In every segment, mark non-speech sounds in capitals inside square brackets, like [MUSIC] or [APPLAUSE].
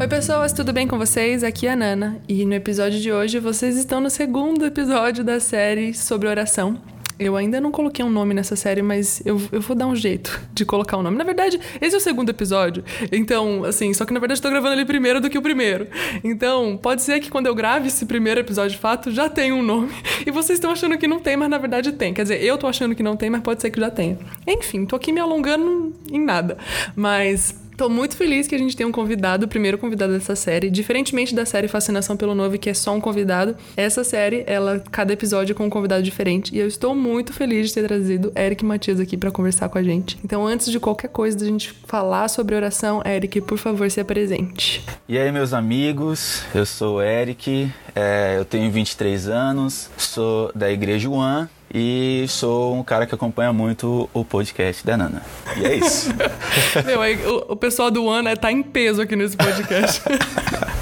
Oi, pessoas, tudo bem com vocês? Aqui é a Nana e no episódio de hoje vocês estão no segundo episódio da série sobre oração. Eu ainda não coloquei um nome nessa série, mas eu, eu vou dar um jeito de colocar o um nome. Na verdade, esse é o segundo episódio. Então, assim, só que na verdade tô gravando ele primeiro do que o primeiro. Então, pode ser que quando eu grave esse primeiro episódio de fato já tenha um nome. [LAUGHS] E vocês estão achando que não tem, mas na verdade tem. Quer dizer, eu tô achando que não tem, mas pode ser que já tenha. Enfim, tô aqui me alongando em nada. Mas Tô muito feliz que a gente tenha um convidado, o primeiro convidado dessa série. Diferentemente da série Fascinação pelo Novo, que é só um convidado, essa série, ela, cada episódio é com um convidado diferente. E eu estou muito feliz de ter trazido Eric Matias aqui para conversar com a gente. Então, antes de qualquer coisa da gente falar sobre oração, Eric, por favor, se apresente. E aí, meus amigos, eu sou o Eric, é, eu tenho 23 anos, sou da Igreja One e sou um cara que acompanha muito o podcast da Nana. E é isso. [LAUGHS] Meu, aí, o, o, pessoal do né, tá em peso aqui nesse podcast.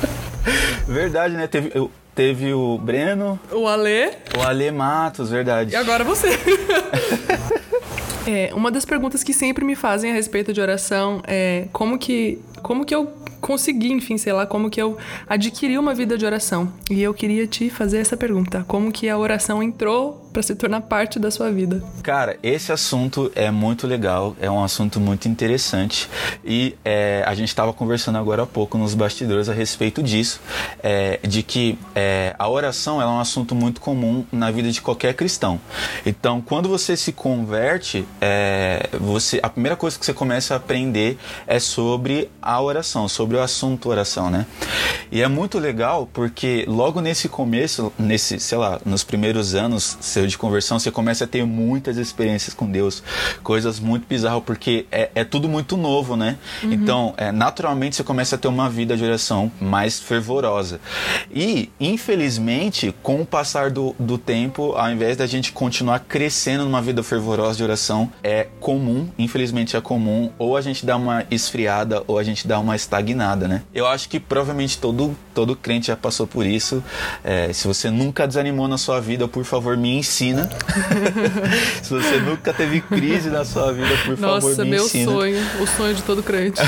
[LAUGHS] verdade, né? Teve, eu, teve o Breno. O Ale. O Ale Matos, verdade. E agora você. [LAUGHS] É, uma das perguntas que sempre me fazem a respeito de oração é como que, como que eu consegui, enfim, sei lá, como que eu adquiri uma vida de oração. E eu queria te fazer essa pergunta: como que a oração entrou para se tornar parte da sua vida? Cara, esse assunto é muito legal, é um assunto muito interessante e é, a gente estava conversando agora há pouco nos bastidores a respeito disso, é, de que é, a oração é um assunto muito comum na vida de qualquer cristão. Então, quando você se converte, é, você a primeira coisa que você começa a aprender é sobre a oração, sobre o assunto oração, né? E é muito legal porque logo nesse começo, nesse, sei lá, nos primeiros anos seu de conversão, você começa a ter muitas experiências com Deus, coisas muito bizarras, porque é, é tudo muito novo, né? Uhum. Então, é, naturalmente você começa a ter uma vida de oração mais fervorosa. E, infelizmente, com o passar do, do tempo, ao invés da gente continuar crescendo numa vida fervorosa de oração, é comum, infelizmente é comum, ou a gente dá uma esfriada ou a gente dá uma estagnada, né? Eu acho que provavelmente todo, todo crente já passou por isso. É, se você nunca desanimou na sua vida, por favor, me ensina. [LAUGHS] se você nunca teve crise na sua vida, por Nossa, favor, me ensina. Nossa, meu sonho, o sonho de todo crente. [LAUGHS]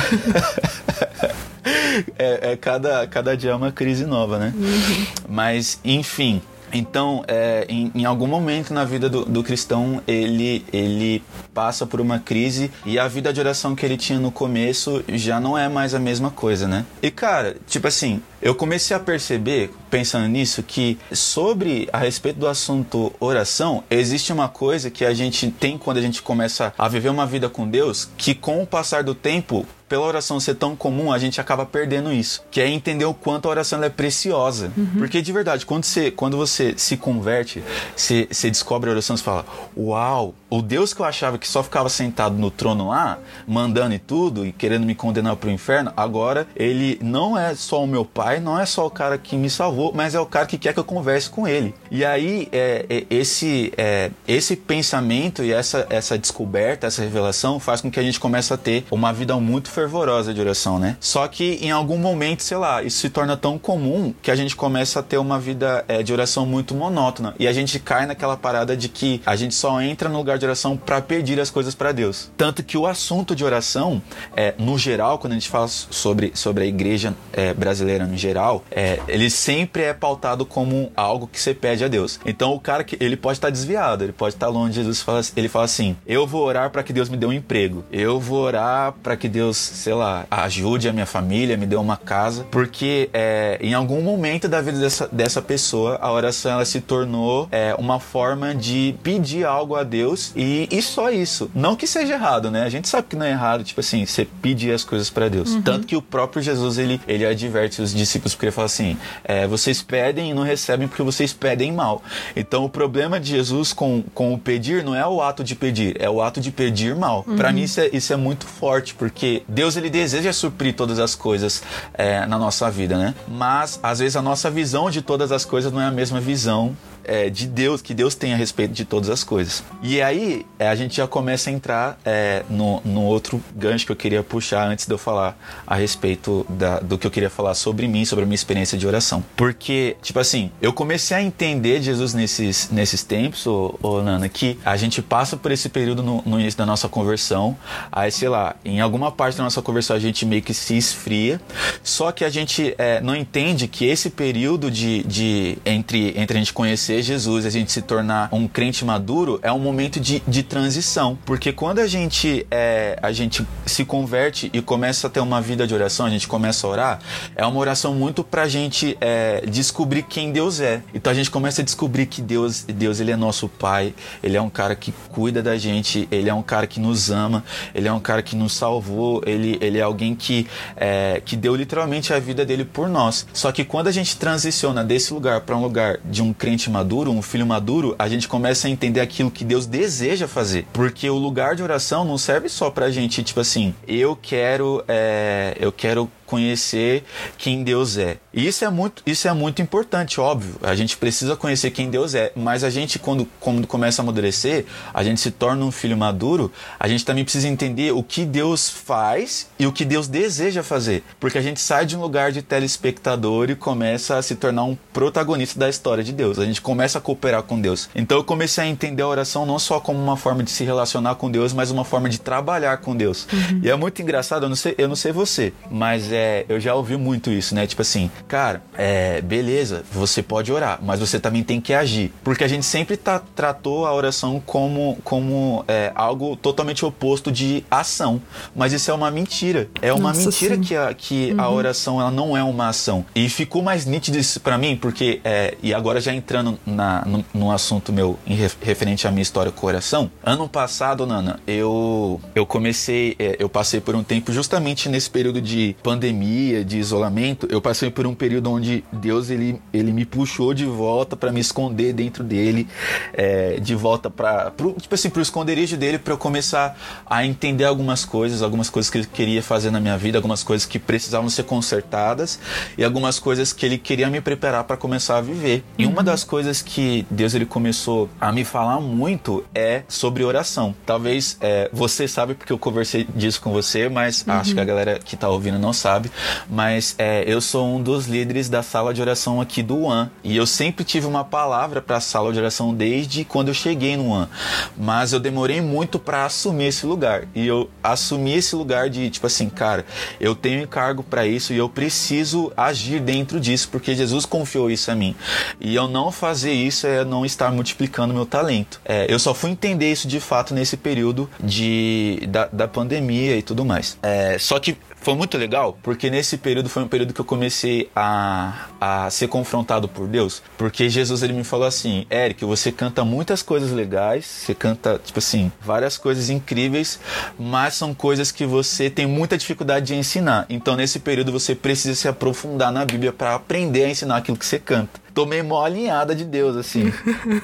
é, é, cada, cada dia é uma crise nova, né? Uhum. Mas, enfim, então, é, em, em, algum momento na vida do, do, cristão, ele, ele passa por uma crise e a vida de oração que ele tinha no começo já não é mais a mesma coisa, né? E cara, tipo assim, eu comecei a perceber, pensando nisso, que sobre a respeito do assunto oração, existe uma coisa que a gente tem quando a gente começa a viver uma vida com Deus, que com o passar do tempo pela oração ser tão comum, a gente acaba perdendo isso. Que é entender o quanto a oração é preciosa. Uhum. Porque de verdade, quando você, quando você se converte, você, você descobre a oração, você fala: Uau, o Deus que eu achava que só ficava sentado no trono lá, mandando e tudo, e querendo me condenar para o inferno, agora ele não é só o meu pai, não é só o cara que me salvou, mas é o cara que quer que eu converse com ele. E aí, é, é, esse, é, esse pensamento e essa, essa descoberta, essa revelação faz com que a gente comece a ter uma vida muito fervorosa de oração, né? Só que em algum momento, sei lá, isso se torna tão comum que a gente começa a ter uma vida é, de oração muito monótona. E a gente cai naquela parada de que a gente só entra no lugar de oração para pedir as coisas para Deus. Tanto que o assunto de oração, é, no geral, quando a gente fala sobre, sobre a igreja é, brasileira no geral, é, ele sempre é pautado como algo que você pede a Deus. Então o cara que ele pode estar desviado, ele pode estar longe de Jesus, fala, ele fala assim: eu vou orar para que Deus me dê um emprego, eu vou orar para que Deus sei lá, ajude a minha família, me dê uma casa, porque é, em algum momento da vida dessa, dessa pessoa, a oração ela se tornou é, uma forma de pedir algo a Deus e, e só isso. Não que seja errado, né? A gente sabe que não é errado, tipo assim, você pedir as coisas para Deus. Uhum. Tanto que o próprio Jesus ele, ele adverte os discípulos porque ele fala assim: é, vocês pedem e não recebem porque vocês pedem mal. Então o problema de Jesus com, com o pedir não é o ato de pedir, é o ato de pedir mal. Uhum. Para mim isso é, isso é muito forte porque Deus ele deseja suprir todas as coisas é, na nossa vida, né? Mas às vezes a nossa visão de todas as coisas não é a mesma visão é, de Deus, que Deus tem a respeito de todas as coisas. E aí é, a gente já começa a entrar é, no, no outro gancho que eu queria puxar antes de eu falar a respeito da, do que eu queria falar sobre mim, sobre a minha experiência de oração. Porque, tipo assim, eu comecei a entender Jesus nesses, nesses tempos, ô, ô Nana, que a gente passa por esse período no, no início da nossa conversão, aí sei lá, em alguma parte da nossa conversão a gente meio que se esfria, só que a gente é, não entende que esse período de, de entre, entre a gente conhecer Jesus e a gente se tornar um crente maduro é um momento de, de transição. Porque quando a gente, é, a gente se converte e começa a ter uma vida de oração, a gente começa a orar, é uma oração muito pra gente é, descobrir quem Deus é. Então a gente começa a descobrir que Deus, Deus ele é nosso Pai, ele é um cara que cuida da gente, ele é um cara que nos ama, ele é um cara que nos salvou, ele, ele é alguém que, é, que deu literalmente a vida dele por nós. Só que quando a gente transiciona desse lugar para um lugar de um crente maduro, um filho maduro, a gente começa a entender aquilo que Deus deseja fazer. Porque o lugar de oração não serve só pra gente, tipo assim, eu quero, é, eu quero conhecer quem Deus é. E isso é muito, isso é muito importante, óbvio. A gente precisa conhecer quem Deus é, mas a gente quando, quando começa a amadurecer, a gente se torna um filho maduro, a gente também precisa entender o que Deus faz e o que Deus deseja fazer, porque a gente sai de um lugar de telespectador e começa a se tornar um protagonista da história de Deus. A gente começa a cooperar com Deus. Então eu comecei a entender a oração não só como uma forma de se relacionar com Deus, mas uma forma de trabalhar com Deus. Uhum. E é muito engraçado, eu não sei, eu não sei você, mas é é, eu já ouvi muito isso, né? Tipo assim, cara, é, beleza, você pode orar, mas você também tem que agir. Porque a gente sempre tá, tratou a oração como, como é, algo totalmente oposto de ação. Mas isso é uma mentira. É uma Nossa, mentira sim. que, a, que uhum. a oração ela não é uma ação. E ficou mais nítido isso pra mim, porque, é, e agora já entrando na, no, no assunto meu em referente à minha história com oração, ano passado, Nana, eu, eu comecei, é, eu passei por um tempo justamente nesse período de pandemia pandemia, de isolamento, eu passei por um período onde Deus ele, ele me puxou de volta para me esconder dentro dele, é, de volta para tipo assim, pro esconderijo dele para eu começar a entender algumas coisas, algumas coisas que ele queria fazer na minha vida, algumas coisas que precisavam ser consertadas e algumas coisas que ele queria me preparar para começar a viver. E uma uhum. das coisas que Deus ele começou a me falar muito é sobre oração. Talvez é, você sabe porque eu conversei disso com você, mas uhum. acho que a galera que tá ouvindo não sabe sabe? Mas é, eu sou um dos líderes da sala de oração aqui do One e eu sempre tive uma palavra para a sala de oração desde quando eu cheguei no One. Mas eu demorei muito para assumir esse lugar e eu assumi esse lugar de tipo assim, cara, eu tenho encargo para isso e eu preciso agir dentro disso porque Jesus confiou isso a mim. E eu não fazer isso é não estar multiplicando meu talento. É, eu só fui entender isso de fato nesse período de, da, da pandemia e tudo mais. É, só que foi muito legal, porque nesse período foi um período que eu comecei a, a ser confrontado por Deus, porque Jesus ele me falou assim: Eric, você canta muitas coisas legais, você canta, tipo assim, várias coisas incríveis, mas são coisas que você tem muita dificuldade de ensinar. Então, nesse período, você precisa se aprofundar na Bíblia para aprender a ensinar aquilo que você canta tomei mó alinhada de Deus, assim.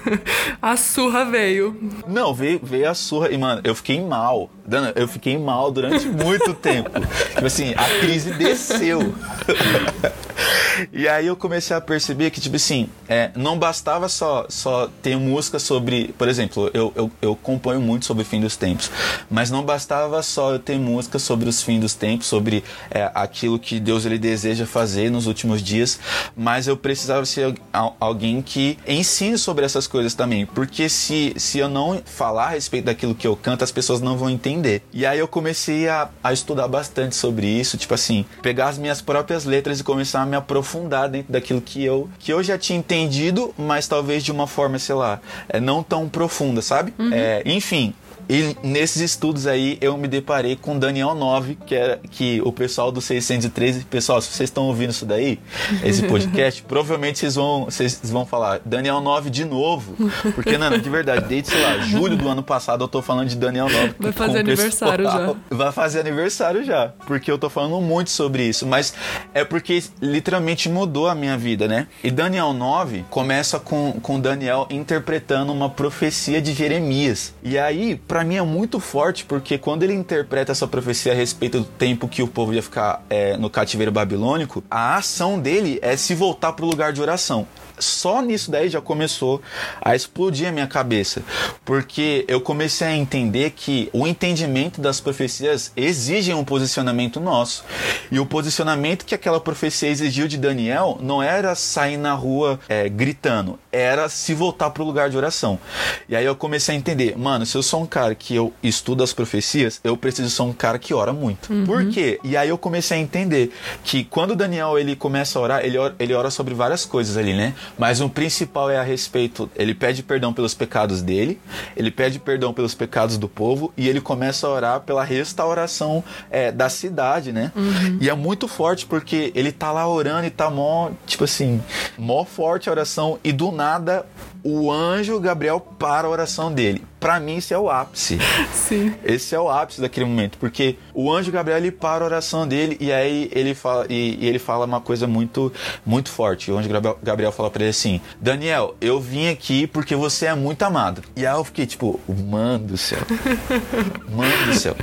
[LAUGHS] a surra veio. Não, veio, veio a surra. E, mano, eu fiquei mal. Dana, eu fiquei mal durante muito tempo. Tipo assim, a crise desceu. [LAUGHS] e aí eu comecei a perceber que, tipo assim, é, não bastava só, só ter música sobre. Por exemplo, eu, eu, eu componho muito sobre o fim dos tempos. Mas não bastava só eu ter música sobre os fins dos tempos, sobre é, aquilo que Deus ele deseja fazer nos últimos dias. Mas eu precisava ser alguém que ensine sobre essas coisas também. Porque se, se eu não falar a respeito daquilo que eu canto, as pessoas não vão entender. E aí eu comecei a, a estudar bastante sobre isso, tipo assim, pegar as minhas próprias letras e começar a me aprofundar dentro daquilo que eu, que eu já tinha entendido, mas talvez de uma forma, sei lá, é, não tão profunda, sabe? Uhum. É, enfim, e nesses estudos aí eu me deparei com Daniel 9, que era que o pessoal do 613, pessoal, se vocês estão ouvindo isso daí, esse [LAUGHS] podcast, provavelmente vocês vão, vocês vão falar Daniel 9 de novo, porque não, de verdade, desde sei lá, julho do ano passado eu tô falando de Daniel 9. Vai fazer aniversário já. Vai fazer aniversário já, porque eu tô falando muito sobre isso, mas é porque literalmente mudou a minha vida, né? E Daniel 9 começa com com Daniel interpretando uma profecia de Jeremias. E aí, pra para mim é muito forte porque quando ele interpreta essa profecia a respeito do tempo que o povo ia ficar é, no cativeiro babilônico, a ação dele é se voltar para o lugar de oração só nisso daí já começou a explodir a minha cabeça, porque eu comecei a entender que o entendimento das profecias exige um posicionamento nosso. E o posicionamento que aquela profecia exigiu de Daniel não era sair na rua é, gritando, era se voltar para o lugar de oração. E aí eu comecei a entender, mano, se eu sou um cara que eu estudo as profecias, eu preciso ser um cara que ora muito. Uhum. Por quê? E aí eu comecei a entender que quando Daniel ele começa a orar, ele ora, ele ora sobre várias coisas ali, né? Mas o principal é a respeito. Ele pede perdão pelos pecados dele, ele pede perdão pelos pecados do povo e ele começa a orar pela restauração é, da cidade, né? Uhum. E é muito forte porque ele tá lá orando e tá mó, tipo assim, mó forte a oração e do nada o anjo Gabriel para a oração dele. Para mim, isso é o ápice. [LAUGHS] Sim. Esse é o ápice daquele momento, porque o anjo Gabriel ele para a oração dele e aí ele fala e, e ele fala uma coisa muito muito forte. O anjo Gabriel fala para ele assim: Daniel, eu vim aqui porque você é muito amado. E aí eu fiquei tipo, mano do céu, [LAUGHS] mano do céu.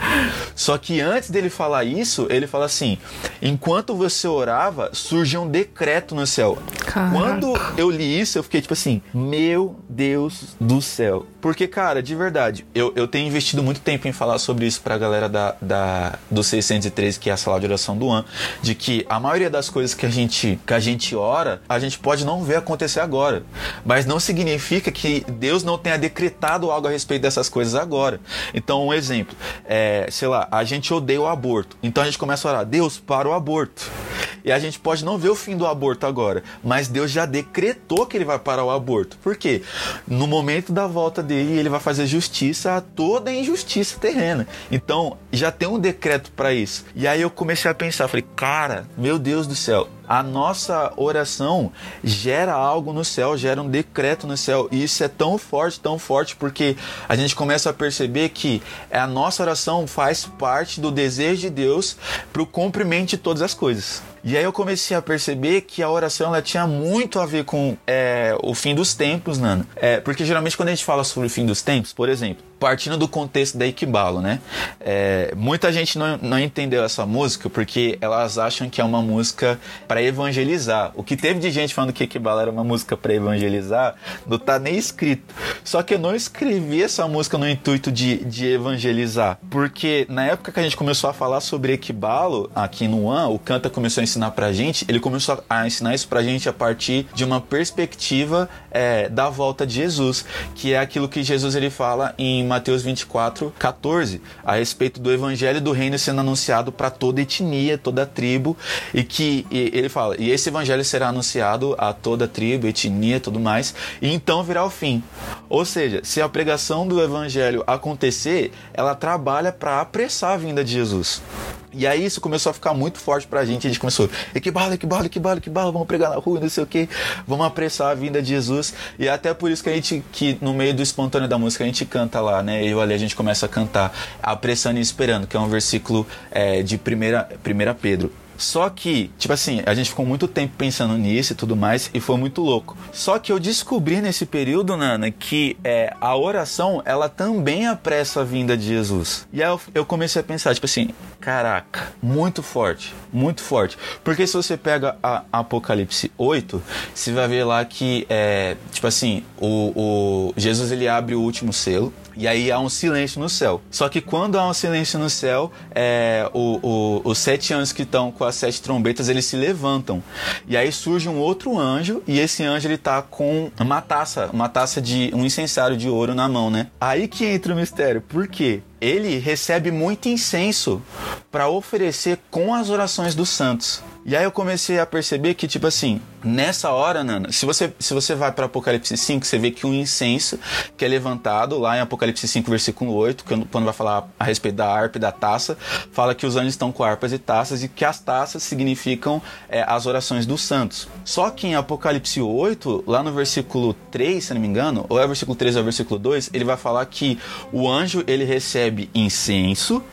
Só que antes dele falar isso, ele fala assim: enquanto você orava, surgiu um decreto no céu. Caraca. Quando eu li isso, eu fiquei tipo assim, meu Deus do céu. Porque, cara, de verdade, eu, eu tenho investido muito tempo em falar sobre isso pra galera da, da, do 613, que é a sala de oração do An, de que a maioria das coisas que a gente, que a gente ora, a gente pode não ver acontecer agora. Mas não significa que Deus não tenha decretado algo a respeito dessas coisas agora. Então, um exemplo, é, sei lá, a gente odeia o aborto. Então a gente começa a orar, Deus, para o aborto. E a gente pode não ver o fim do aborto agora, mas Deus já decretou que ele vai parar o aborto. Por quê? No momento da volta dele, e ele vai fazer justiça a toda injustiça terrena. Então, já tem um decreto para isso. E aí eu comecei a pensar, falei, cara, meu Deus do céu, a nossa oração gera algo no céu, gera um decreto no céu. E isso é tão forte, tão forte, porque a gente começa a perceber que a nossa oração faz parte do desejo de Deus para o cumprimento de todas as coisas. E aí eu comecei a perceber que a oração ela tinha muito a ver com é, o fim dos tempos, Nana. É, porque geralmente quando a gente fala sobre o fim dos tempos, por exemplo, partindo do contexto da Ikebalo, né? É, muita gente não, não entendeu essa música porque elas acham que é uma música para evangelizar. O que teve de gente falando que Ikebalo era uma música para evangelizar, não tá nem escrito. Só que eu não escrevi essa música no intuito de, de evangelizar, porque na época que a gente começou a falar sobre Ikebalo aqui no One, o Canta começou a ensinar pra gente, ele começou a ensinar isso pra gente a partir de uma perspectiva é, da volta de Jesus, que é aquilo que Jesus ele fala em Mateus 24, 14, a respeito do evangelho do reino sendo anunciado para toda etnia, toda tribo, e que e ele fala, e esse evangelho será anunciado a toda tribo, etnia, tudo mais, e então virá o fim. Ou seja, se a pregação do evangelho acontecer, ela trabalha para apressar a vinda de Jesus. E aí isso começou a ficar muito forte pra gente. A gente começou, e que bala, que bala, que bala, que bala, vamos pregar na rua, não sei o que, vamos apressar a vinda de Jesus. E é até por isso que a gente, que no meio do espontâneo da música, a gente canta lá, né? Eu ali a gente começa a cantar, apressando e esperando, que é um versículo é, de primeira, primeira Pedro. Só que, tipo assim, a gente ficou muito tempo pensando nisso e tudo mais, e foi muito louco. Só que eu descobri nesse período, Nana, que é, a oração, ela também apressa a vinda de Jesus. E aí eu, eu comecei a pensar, tipo assim, caraca, muito forte, muito forte. Porque se você pega a Apocalipse 8, você vai ver lá que, é, tipo assim, o, o Jesus ele abre o último selo, e aí há um silêncio no céu. Só que quando há um silêncio no céu, é, o, o, os sete anjos que estão com as sete trombetas, eles se levantam. E aí surge um outro anjo, e esse anjo ele tá com uma taça, uma taça de um incensário de ouro na mão, né? Aí que entra o mistério. Por quê? Ele recebe muito incenso para oferecer com as orações dos santos. E aí eu comecei a perceber que, tipo assim, nessa hora, Nana, se você, se você vai para Apocalipse 5, você vê que um incenso que é levantado lá em Apocalipse 5, versículo 8, quando vai falar a respeito da harpa e da taça, fala que os anjos estão com harpas e taças e que as taças significam é, as orações dos santos. Só que em Apocalipse 8, lá no versículo 3, se não me engano, ou é o versículo 3 ou é o versículo 2, ele vai falar que o anjo ele recebe incenso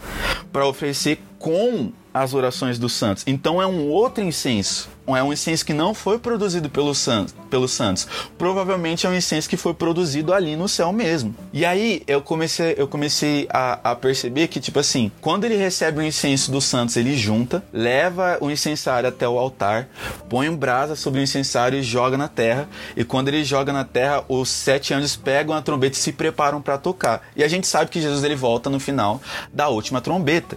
para oferecer com as orações dos santos. Então é um outro incenso é um incenso que não foi produzido pelos santos. Provavelmente é um incenso que foi produzido ali no céu mesmo. E aí eu comecei, eu comecei a, a perceber que, tipo assim, quando ele recebe o incenso dos santos, ele junta, leva o incensário até o altar, põe um brasa sobre o incensário e joga na terra. E quando ele joga na terra, os sete anjos pegam a trombeta e se preparam para tocar. E a gente sabe que Jesus ele volta no final da última trombeta.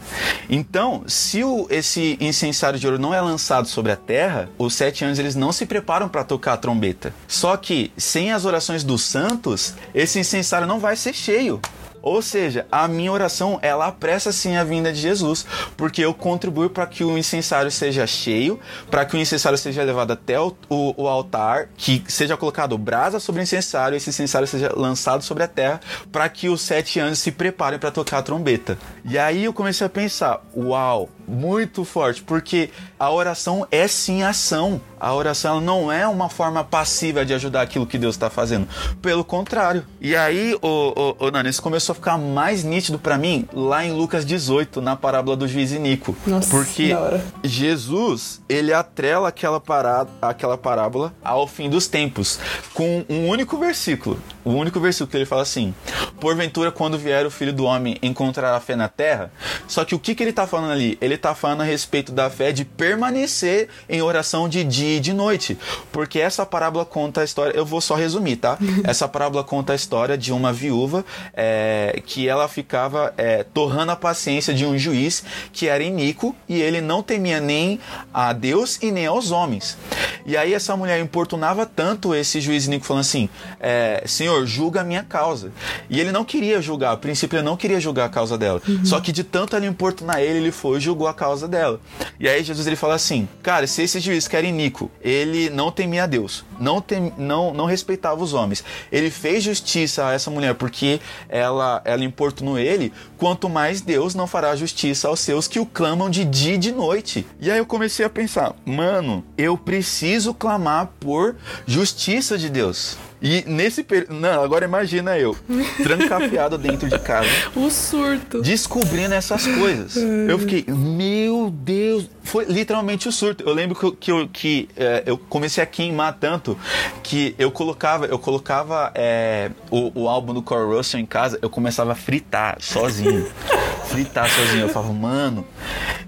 Então, se o, esse incensário de ouro não é lançado sobre a terra, os sete anjos eles não se preparam para tocar a trombeta. Só que sem as orações dos santos, esse incensário não vai ser cheio. Ou seja, a minha oração ela apressa sim a vinda de Jesus, porque eu contribuo para que o incensário seja cheio, para que o incensário seja levado até o, o, o, altar, que seja colocado brasa sobre o incensário, esse incensário seja lançado sobre a terra, para que os sete anjos se preparem para tocar a trombeta. E aí eu comecei a pensar, uau, muito forte, porque a oração é sim ação. A oração não é uma forma passiva de ajudar aquilo que Deus está fazendo. Pelo contrário. E aí, o, o, o Nani, isso começou a ficar mais nítido para mim lá em Lucas 18, na parábola do juiz Inico. Nossa, porque Jesus, ele atrela aquela, parada, aquela parábola ao fim dos tempos, com um único versículo. O único versículo que ele fala assim: Porventura, quando vier o filho do homem, encontrará fé na terra. Só que o que, que ele está falando ali? Ele está falando a respeito da fé de permanecer em oração de dia e de noite. Porque essa parábola conta a história. Eu vou só resumir, tá? [LAUGHS] essa parábola conta a história de uma viúva é, que ela ficava é, torrando a paciência de um juiz que era iníquo e ele não temia nem a Deus e nem aos homens. E aí essa mulher importunava tanto esse juiz iníquo, falando assim: é, Senhor, julga a minha causa. E ele não queria julgar, a princípio ele não queria julgar a causa dela. Uhum. Só que de tanto ela importunar ele, ele foi e julgou a causa dela. E aí Jesus ele fala assim: Cara, se esse juiz que era iníquo, ele não temia a Deus, não, tem, não, não respeitava os homens, ele fez justiça a essa mulher porque ela, ela importunou ele, quanto mais Deus não fará justiça aos seus que o clamam de dia e de noite. E aí eu comecei a pensar, mano, eu preciso clamar por justiça de Deus. E nesse período. Não, agora imagina eu, [LAUGHS] trancafiado dentro de casa. O surto. Descobrindo essas coisas. Eu fiquei, meu Deus. Foi literalmente o surto. Eu lembro que, que, eu, que é, eu comecei a queimar tanto que eu colocava, eu colocava é, o, o álbum do Core Russell em casa, eu começava a fritar sozinho. [LAUGHS] fritar sozinho. Eu falava, mano,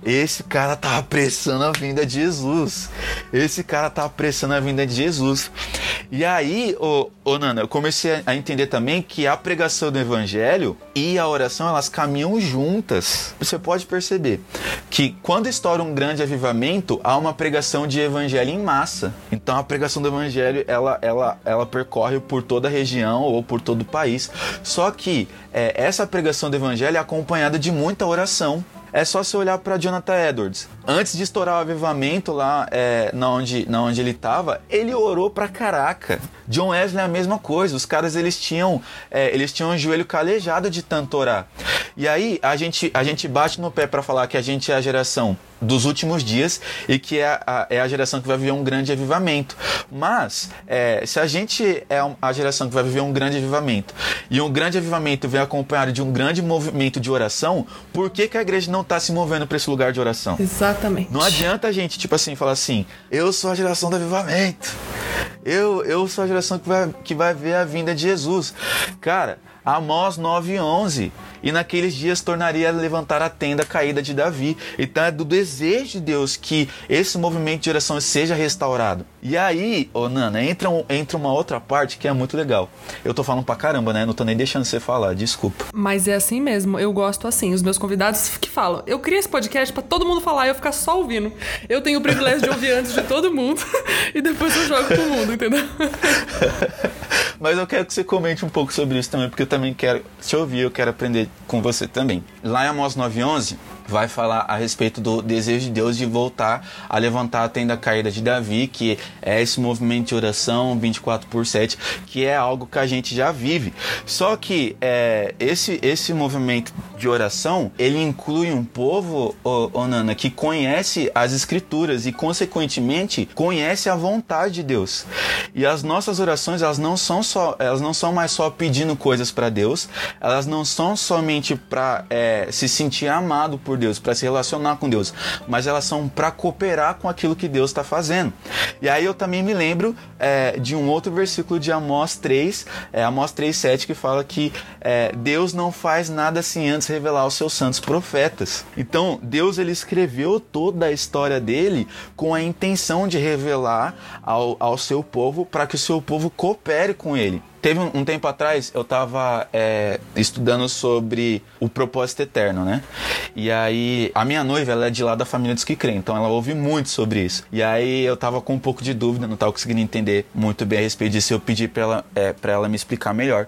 esse cara tá apressando a vinda de Jesus. Esse cara tá apressando a vinda de Jesus. E aí, ô, Nana, eu comecei a entender também que a pregação do evangelho e a oração, elas caminham juntas. Você pode perceber que quando estoura um grande avivamento, há uma pregação de evangelho em massa. Então a pregação do evangelho, ela, ela, ela percorre por toda a região ou por todo o país. Só que é, essa pregação do evangelho é acompanhada de muita oração. É só você olhar para Jonathan Edwards. Antes de estourar o avivamento lá é, na, onde, na onde ele estava, ele orou pra caraca. John Wesley é a mesma coisa. Os caras eles tinham é, eles tinham o joelho calejado de tanto orar. E aí a gente, a gente bate no pé para falar que a gente é a geração dos últimos dias e que é a, é a geração que vai viver um grande avivamento. Mas, é, se a gente é a geração que vai viver um grande avivamento e um grande avivamento vem acompanhado de um grande movimento de oração, por que, que a igreja não está se movendo para esse lugar de oração? Exatamente. Não adianta a gente, tipo assim, falar assim: eu sou a geração do avivamento. Eu, eu sou a geração que vai, que vai ver a vinda de Jesus. Cara, Amós 9:11. E naqueles dias tornaria a levantar a tenda caída de Davi. Então é do desejo de Deus que esse movimento de oração seja restaurado. E aí, ô Nana, entra, um, entra uma outra parte que é muito legal. Eu tô falando pra caramba, né? Não tô nem deixando você falar, desculpa. Mas é assim mesmo, eu gosto assim. Os meus convidados que falam, eu criei esse podcast para todo mundo falar e eu ficar só ouvindo. Eu tenho o privilégio de ouvir antes de todo mundo [LAUGHS] e depois eu jogo pro mundo, entendeu? [LAUGHS] Mas eu quero que você comente um pouco sobre isso também, porque eu também quero te ouvir, eu quero aprender com você também. Lá em Amós 9:11 vai falar a respeito do desejo de Deus de voltar a levantar a tenda caída de Davi, que é esse movimento de oração 24 por 7, que é algo que a gente já vive. Só que é, esse, esse movimento de oração, ele inclui um povo, oh, oh, Nana, que conhece as escrituras e, consequentemente, conhece a vontade de Deus. E as nossas orações, elas não são só, elas não são mais só pedindo coisas para Deus, elas não são somente para é, se sentir amado por por Deus, para se relacionar com Deus, mas elas são para cooperar com aquilo que Deus está fazendo. E aí eu também me lembro é, de um outro versículo de Amós 3, é, Amós 3, 7, que fala que é, Deus não faz nada sem antes revelar aos seus santos profetas. Então, Deus ele escreveu toda a história dele com a intenção de revelar ao, ao seu povo para que o seu povo coopere com ele. Teve um, um tempo atrás, eu estava é, estudando sobre o propósito eterno, né? E aí, a minha noiva, ela é de lá da família dos que creem, então ela ouve muito sobre isso. E aí, eu tava com um pouco de dúvida, não estava conseguindo entender muito bem a respeito disso, eu pedi para ela, é, pra ela me explicar melhor.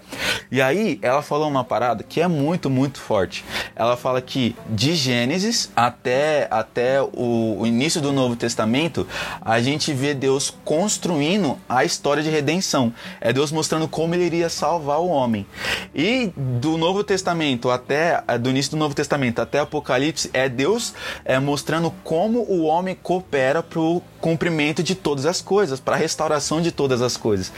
E aí, ela falou uma parada que é muito, muito forte. Ela fala que de Gênesis até, até o, o início do Novo Testamento, a gente vê Deus construindo a história de redenção. É Deus mostrando como como ele iria salvar o homem. E do Novo Testamento até é, do início do Novo Testamento até Apocalipse é Deus é, mostrando como o homem coopera para o cumprimento de todas as coisas, para a restauração de todas as coisas.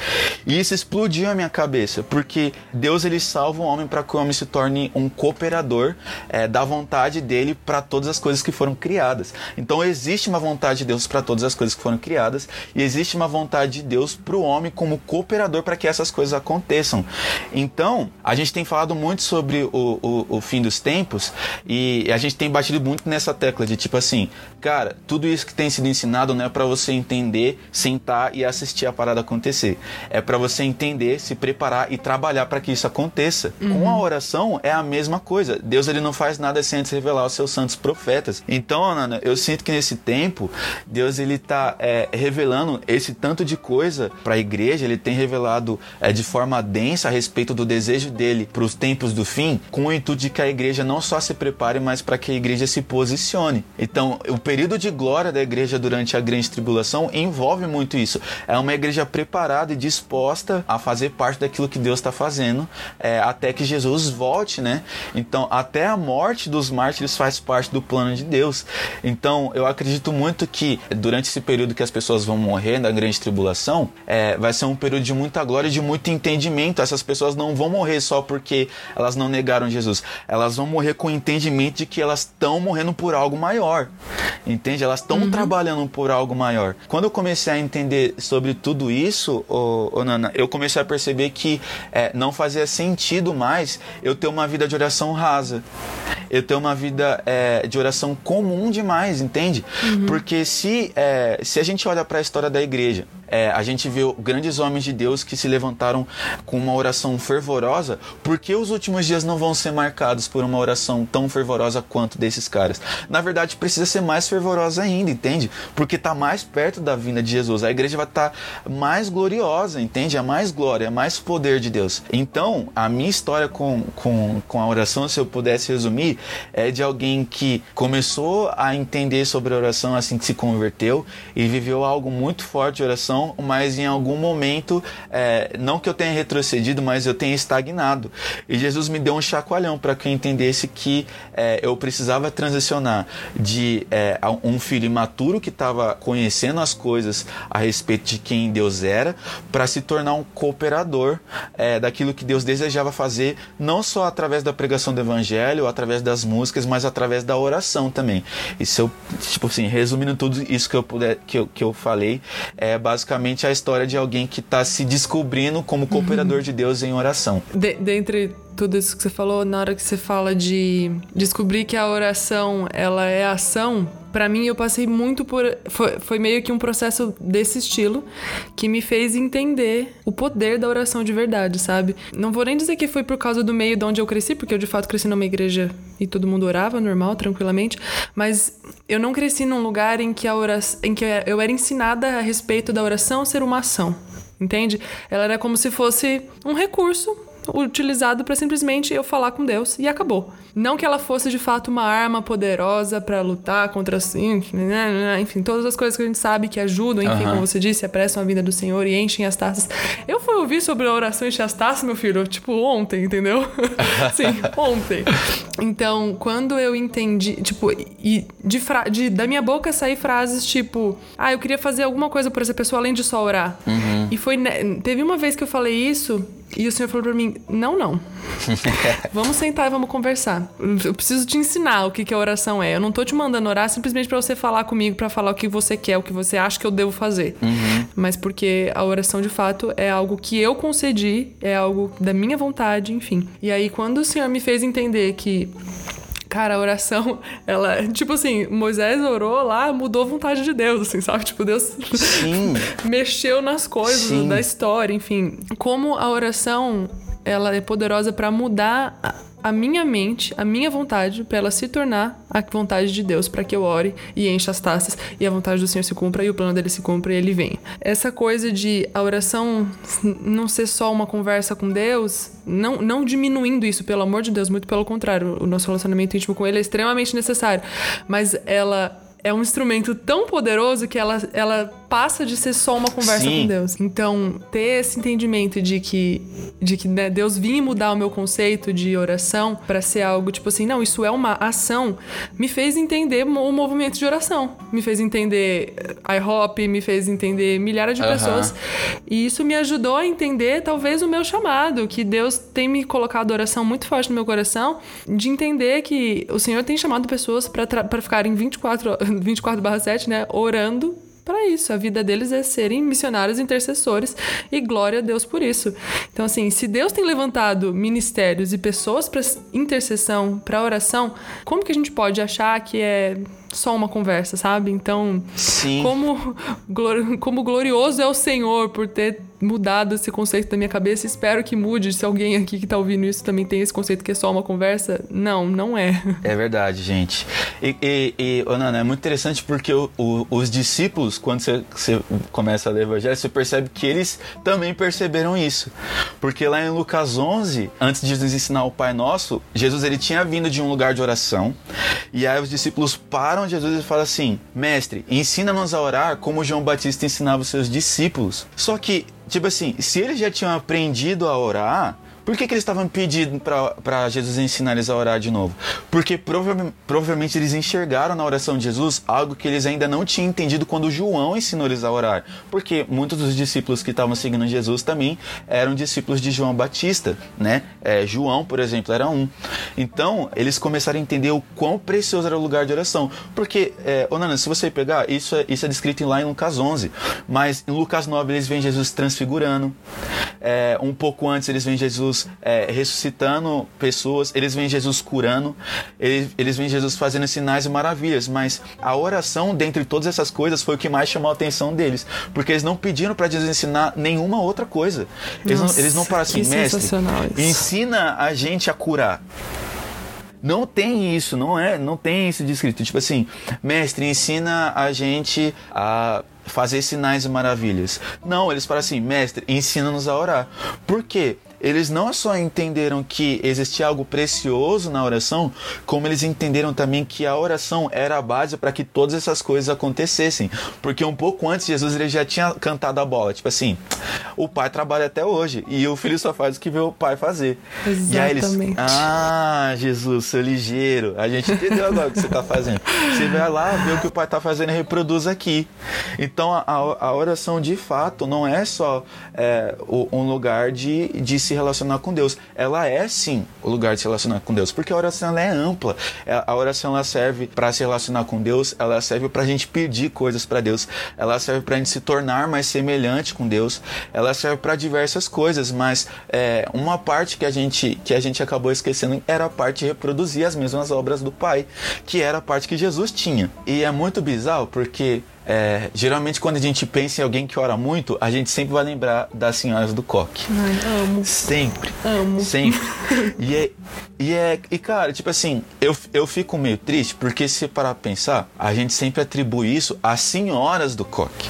E isso explodiu a minha cabeça, porque Deus ele salva o homem para que o homem se torne um cooperador é, da vontade dele para todas as coisas que foram criadas. Então existe uma vontade de Deus para todas as coisas que foram criadas e existe uma vontade de Deus para o homem como cooperador para que essas coisas aconteçam. Então, a gente tem falado muito sobre o, o, o, fim dos tempos e a gente tem batido muito nessa tecla de tipo assim, cara, tudo isso que tem sido ensinado não é para você entender, sentar e assistir a parada acontecer. É para você entender, se preparar e trabalhar para que isso aconteça. Uhum. Com a oração é a mesma coisa. Deus ele não faz nada sem antes revelar os seus santos profetas. Então, Ana, eu sinto que nesse tempo Deus ele tá é, revelando esse tanto de coisa para a igreja. Ele tem revelado é, de forma densa a respeito do desejo dele para os tempos do fim, com o intuito de que a igreja não só se prepare, mas para que a igreja se posicione. Então, o período de glória da igreja durante a grande tribulação envolve muito isso. É uma igreja preparada e disposta a fazer parte daquilo que Deus está fazendo é, até que Jesus volte, né? Então, até a morte dos mártires faz parte do plano de Deus. Então, eu acredito muito que durante esse período que as pessoas vão morrer na grande tribulação, é, vai ser um período de muita glória e de muito entendimento. Essas pessoas não vão morrer só porque elas não negaram Jesus. Elas vão morrer com o entendimento de que elas estão morrendo por algo maior. Entende? Elas estão uhum. trabalhando por algo maior. Quando eu comecei a entender sobre tudo isso, ô, ô Nana, eu comecei a perceber que é, não fazia sentido mais eu ter uma vida de oração rasa. Eu ter uma vida é, de oração comum demais, entende? Uhum. Porque se, é, se a gente olha para a história da igreja, é, a gente viu grandes homens de Deus que se levantaram com uma oração fervorosa, por que os últimos dias não vão ser marcados por uma oração tão fervorosa quanto desses caras? Na verdade, precisa ser mais fervorosa ainda, entende? Porque está mais perto da vinda de Jesus. A igreja vai estar tá mais gloriosa, entende? É mais glória, é mais poder de Deus. Então, a minha história com, com, com a oração, se eu pudesse resumir, é de alguém que começou a entender sobre a oração assim que se converteu e viveu algo muito forte de oração mas em algum momento, é, não que eu tenha retrocedido, mas eu tenha estagnado. E Jesus me deu um chacoalhão para que eu entendesse que é, eu precisava transicionar de é, um filho imaturo que estava conhecendo as coisas a respeito de quem Deus era, para se tornar um cooperador é, daquilo que Deus desejava fazer, não só através da pregação do evangelho, através das músicas, mas através da oração também. E se eu, tipo assim, resumindo tudo isso que eu, puder, que eu, que eu falei, é basicamente basicamente a história de alguém que está se descobrindo como cooperador uhum. de Deus em oração. De, dentre tudo isso que você falou, na hora que você fala de descobrir que a oração ela é ação, para mim eu passei muito por foi, foi, meio que um processo desse estilo que me fez entender o poder da oração de verdade, sabe? Não vou nem dizer que foi por causa do meio de onde eu cresci, porque eu de fato cresci numa igreja e todo mundo orava normal, tranquilamente, mas eu não cresci num lugar em que a oração, em que eu era ensinada a respeito da oração ser uma ação. Entende? Ela era como se fosse um recurso utilizado para simplesmente eu falar com Deus e acabou. Não que ela fosse de fato uma arma poderosa para lutar contra assim, enfim, todas as coisas que a gente sabe que ajudam, enfim, uhum. como você disse, apressam a vida do Senhor e enchem as taças. Eu fui ouvir sobre a oração encher as taças, meu filho, tipo ontem, entendeu? [LAUGHS] Sim, ontem. Então, quando eu entendi, tipo, e de, de, da minha boca sair frases tipo, ah, eu queria fazer alguma coisa por essa pessoa além de só orar. Uhum. E foi, teve uma vez que eu falei isso E o Senhor falou pra mim: Não, não. [LAUGHS] vamos sentar e vamos conversar. Eu preciso te ensinar o que, que a oração é. Eu não tô te mandando orar simplesmente para você falar comigo, para falar o que você quer, o que você acha que eu devo fazer. Uhum. Mas porque a oração de fato é algo que eu concedi, é algo da minha vontade, enfim. E aí, quando o Senhor me fez entender que Cara, a oração, ela. Tipo assim, Moisés orou lá, mudou a vontade de Deus, assim, sabe? Tipo, Deus [LAUGHS] mexeu nas coisas Sim. da história, enfim. Como a oração, ela é poderosa para mudar a minha mente, a minha vontade, para ela se tornar a vontade de Deus, para que eu ore e encha as taças e a vontade do Senhor se cumpra e o plano dele se cumpra e ele venha. Essa coisa de a oração não ser só uma conversa com Deus, não, não diminuindo isso, pelo amor de Deus, muito pelo contrário, o nosso relacionamento íntimo com ele é extremamente necessário, mas ela é um instrumento tão poderoso que ela, ela passa de ser só uma conversa Sim. com Deus. Então, ter esse entendimento de que, de que né, Deus vinha mudar o meu conceito de oração para ser algo tipo assim, não, isso é uma ação, me fez entender o movimento de oração. Me fez entender IHOP, me fez entender milhares de pessoas. E isso me ajudou a entender, talvez, o meu chamado, que Deus tem me colocado oração muito forte no meu coração, de entender que o Senhor tem chamado pessoas para ficarem 24, 24 7, né, orando para isso. A vida deles é serem missionários intercessores e glória a Deus por isso. Então, assim, se Deus tem levantado ministérios e pessoas para intercessão, para oração, como que a gente pode achar que é só uma conversa, sabe? Então, Sim. Como, como glorioso é o Senhor por ter mudado esse conceito da minha cabeça. Espero que mude. Se alguém aqui que tá ouvindo isso também tem esse conceito que é só uma conversa. Não, não é. É verdade, gente. E, e, e Nana, é muito interessante porque o, o, os discípulos, quando você, você começa a ler o Evangelho, você percebe que eles também perceberam isso. Porque lá em Lucas 11, antes de nos ensinar o Pai Nosso, Jesus ele tinha vindo de um lugar de oração. E aí os discípulos param Jesus e falam assim: Mestre, ensina-nos a orar como João Batista ensinava os seus discípulos. Só que Tipo assim, se eles já tinham aprendido a orar, por que, que eles estavam pedindo para Jesus ensinar eles a orar de novo? Porque prova provavelmente eles enxergaram na oração de Jesus algo que eles ainda não tinham entendido quando João ensinou eles a orar. Porque muitos dos discípulos que estavam seguindo Jesus também eram discípulos de João Batista, né? É, João, por exemplo, era um. Então, eles começaram a entender o quão precioso era o lugar de oração. Porque, é, Nana, se você pegar, isso é, isso é descrito lá em Lucas 11, mas em Lucas 9 eles veem Jesus transfigurando. É, um pouco antes eles veem Jesus é, ressuscitando pessoas, eles veem Jesus curando, eles, eles veem Jesus fazendo sinais e maravilhas, mas a oração, dentre todas essas coisas, foi o que mais chamou a atenção deles, porque eles não pediram para Jesus ensinar nenhuma outra coisa. Eles, Nossa, não, eles não pararam assim, mestre, ensina a gente a curar. Não tem isso, não é, não tem isso descrito. Tipo assim, mestre, ensina a gente a fazer sinais e maravilhas. Não, eles falam assim, mestre, ensina-nos a orar. Por quê? Eles não só entenderam que existia algo precioso na oração, como eles entenderam também que a oração era a base para que todas essas coisas acontecessem. Porque um pouco antes, Jesus ele já tinha cantado a bola. Tipo assim, o pai trabalha até hoje e o filho só faz o que vê o pai fazer. Exatamente. E aí eles, ah, Jesus, seu ligeiro. A gente entendeu agora o que você está fazendo. Você vai lá, vê o que o pai está fazendo e reproduz aqui. Então a, a oração de fato não é só é, um lugar de, de se relacionar com Deus. Ela é sim o lugar de se relacionar com Deus, porque a oração ela é ampla. É, a oração ela serve para se relacionar com Deus, ela serve para a gente pedir coisas para Deus, ela serve para a gente se tornar mais semelhante com Deus, ela serve para diversas coisas. Mas é, uma parte que a gente que a gente acabou esquecendo era a parte de reproduzir as mesmas obras do Pai, que era a parte que Jesus tinha. E é muito bizarro porque é, geralmente, quando a gente pensa em alguém que ora muito, a gente sempre vai lembrar das senhoras do coque. Ai, amo. Sempre. Amo. Sempre. [LAUGHS] e, é, e, é, e, cara, tipo assim, eu, eu fico meio triste porque, se parar pra pensar, a gente sempre atribui isso às senhoras do coque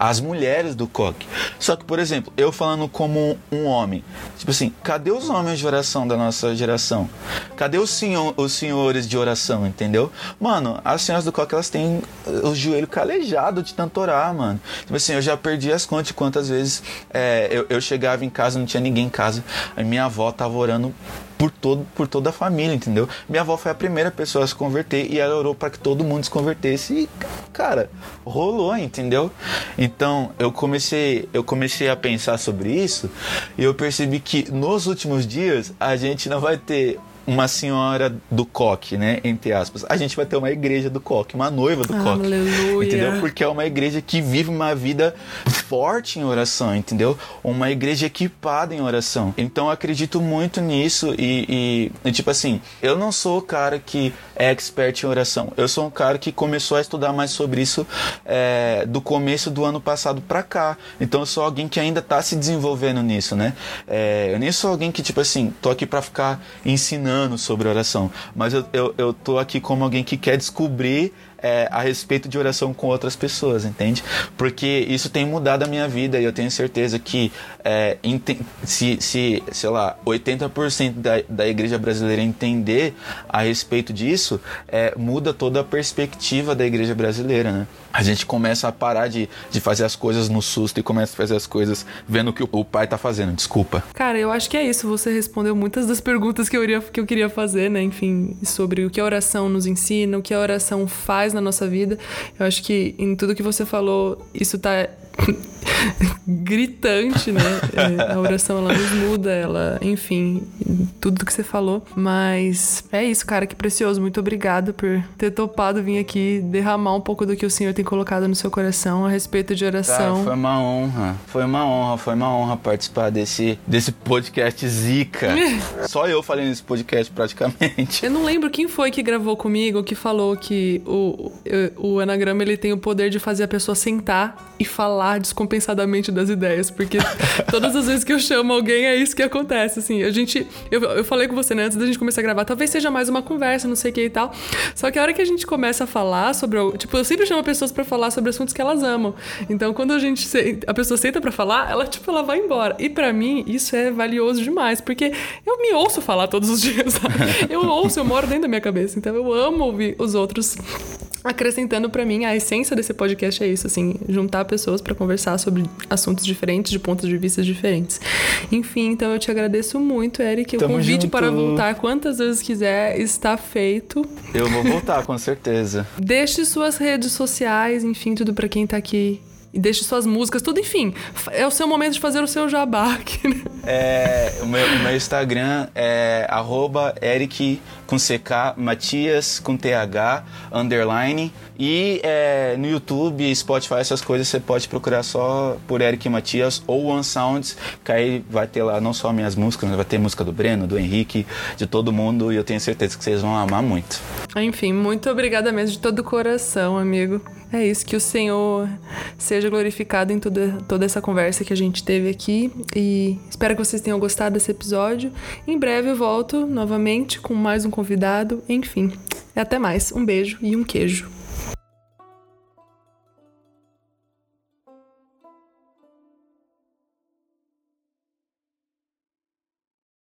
as mulheres do coque. Só que, por exemplo, eu falando como um homem, tipo assim, cadê os homens de oração da nossa geração? Cadê os, senhor, os senhores de oração, entendeu? Mano, as senhoras do coque, elas têm o joelho calejado de tanto orar, mano. Tipo assim, eu já perdi as contas de quantas vezes é, eu, eu chegava em casa, não tinha ninguém em casa, a minha avó tava orando por, todo, por toda a família, entendeu? Minha avó foi a primeira pessoa a se converter e ela orou para que todo mundo se convertesse e, cara, rolou, entendeu? Então, eu comecei, eu comecei a pensar sobre isso e eu percebi que nos últimos dias a gente não vai ter uma senhora do coque, né? Entre aspas. A gente vai ter uma igreja do coque, uma noiva do coque. Aleluia. Entendeu? Porque é uma igreja que vive uma vida forte em oração, entendeu? Uma igreja equipada em oração. Então eu acredito muito nisso e, e, e tipo assim, eu não sou o cara que é expert em oração. Eu sou um cara que começou a estudar mais sobre isso é, do começo do ano passado pra cá. Então eu sou alguém que ainda tá se desenvolvendo nisso, né? É, eu nem sou alguém que, tipo assim, tô aqui pra ficar ensinando sobre oração, mas eu, eu, eu tô aqui como alguém que quer descobrir é, a respeito de oração com outras pessoas, entende? Porque isso tem mudado a minha vida e eu tenho certeza que é, se, se, sei lá, 80% da, da igreja brasileira entender a respeito disso, é, muda toda a perspectiva da igreja brasileira, né? A gente começa a parar de, de fazer as coisas no susto e começa a fazer as coisas vendo o que o, pai tá fazendo. Desculpa. Cara, eu acho que é isso. Você respondeu muitas das perguntas que eu, iria, que eu queria fazer, né? Enfim, sobre o que a oração nos ensina, o que a oração faz na nossa vida. Eu acho que em tudo que você falou, isso tá [LAUGHS] gritante, né? É, a oração ela nos muda, ela, enfim, tudo que você falou. Mas é isso, cara, que precioso. Muito obrigado por ter topado vir aqui derramar um pouco do que o Senhor tem colocado no seu coração a respeito de oração. Cara, foi uma honra, foi uma honra, foi uma honra participar desse, desse podcast Zica. [LAUGHS] Só eu falei nesse podcast praticamente. Eu não lembro quem foi que gravou comigo que falou que o, o, o anagrama ele tem o poder de fazer a pessoa sentar e falar descompensadamente das ideias, porque [LAUGHS] todas as vezes que eu chamo alguém é isso que acontece, assim. A gente, eu, eu falei com você né, antes da gente começar a gravar, talvez seja mais uma conversa, não sei o que e tal. Só que a hora que a gente começa a falar sobre, tipo, eu sempre chamo pessoas para falar sobre assuntos que elas amam. Então, quando a gente a pessoa senta para falar, ela tipo, ela vai embora. E para mim isso é valioso demais, porque eu me ouço falar todos os dias, sabe? [LAUGHS] Eu ouço, eu moro dentro da minha cabeça. Então, eu amo ouvir os outros acrescentando para mim a essência desse podcast é isso, assim, juntar pessoas para conversar sobre assuntos diferentes, de pontos de vista diferentes. Enfim, então eu te agradeço muito, Eric. Tamo o convite junto. para voltar quantas vezes quiser está feito. Eu vou voltar, com certeza. Deixe suas redes sociais, enfim, tudo para quem tá aqui e deixe suas músicas, tudo, enfim. É o seu momento de fazer o seu jabá aqui, né? É, o, meu, o meu Instagram é arroba Eric com CK, Matias com TH, underline. E é, no YouTube, Spotify, essas coisas, você pode procurar só por Eric Matias ou One Sounds, que aí vai ter lá não só minhas músicas, mas vai ter música do Breno, do Henrique, de todo mundo, e eu tenho certeza que vocês vão amar muito. Enfim, muito obrigada mesmo de todo o coração, amigo. É isso, que o Senhor seja glorificado em toda, toda essa conversa que a gente teve aqui. E espero que vocês tenham gostado desse episódio. Em breve eu volto novamente com mais um convidado. Enfim, até mais. Um beijo e um queijo.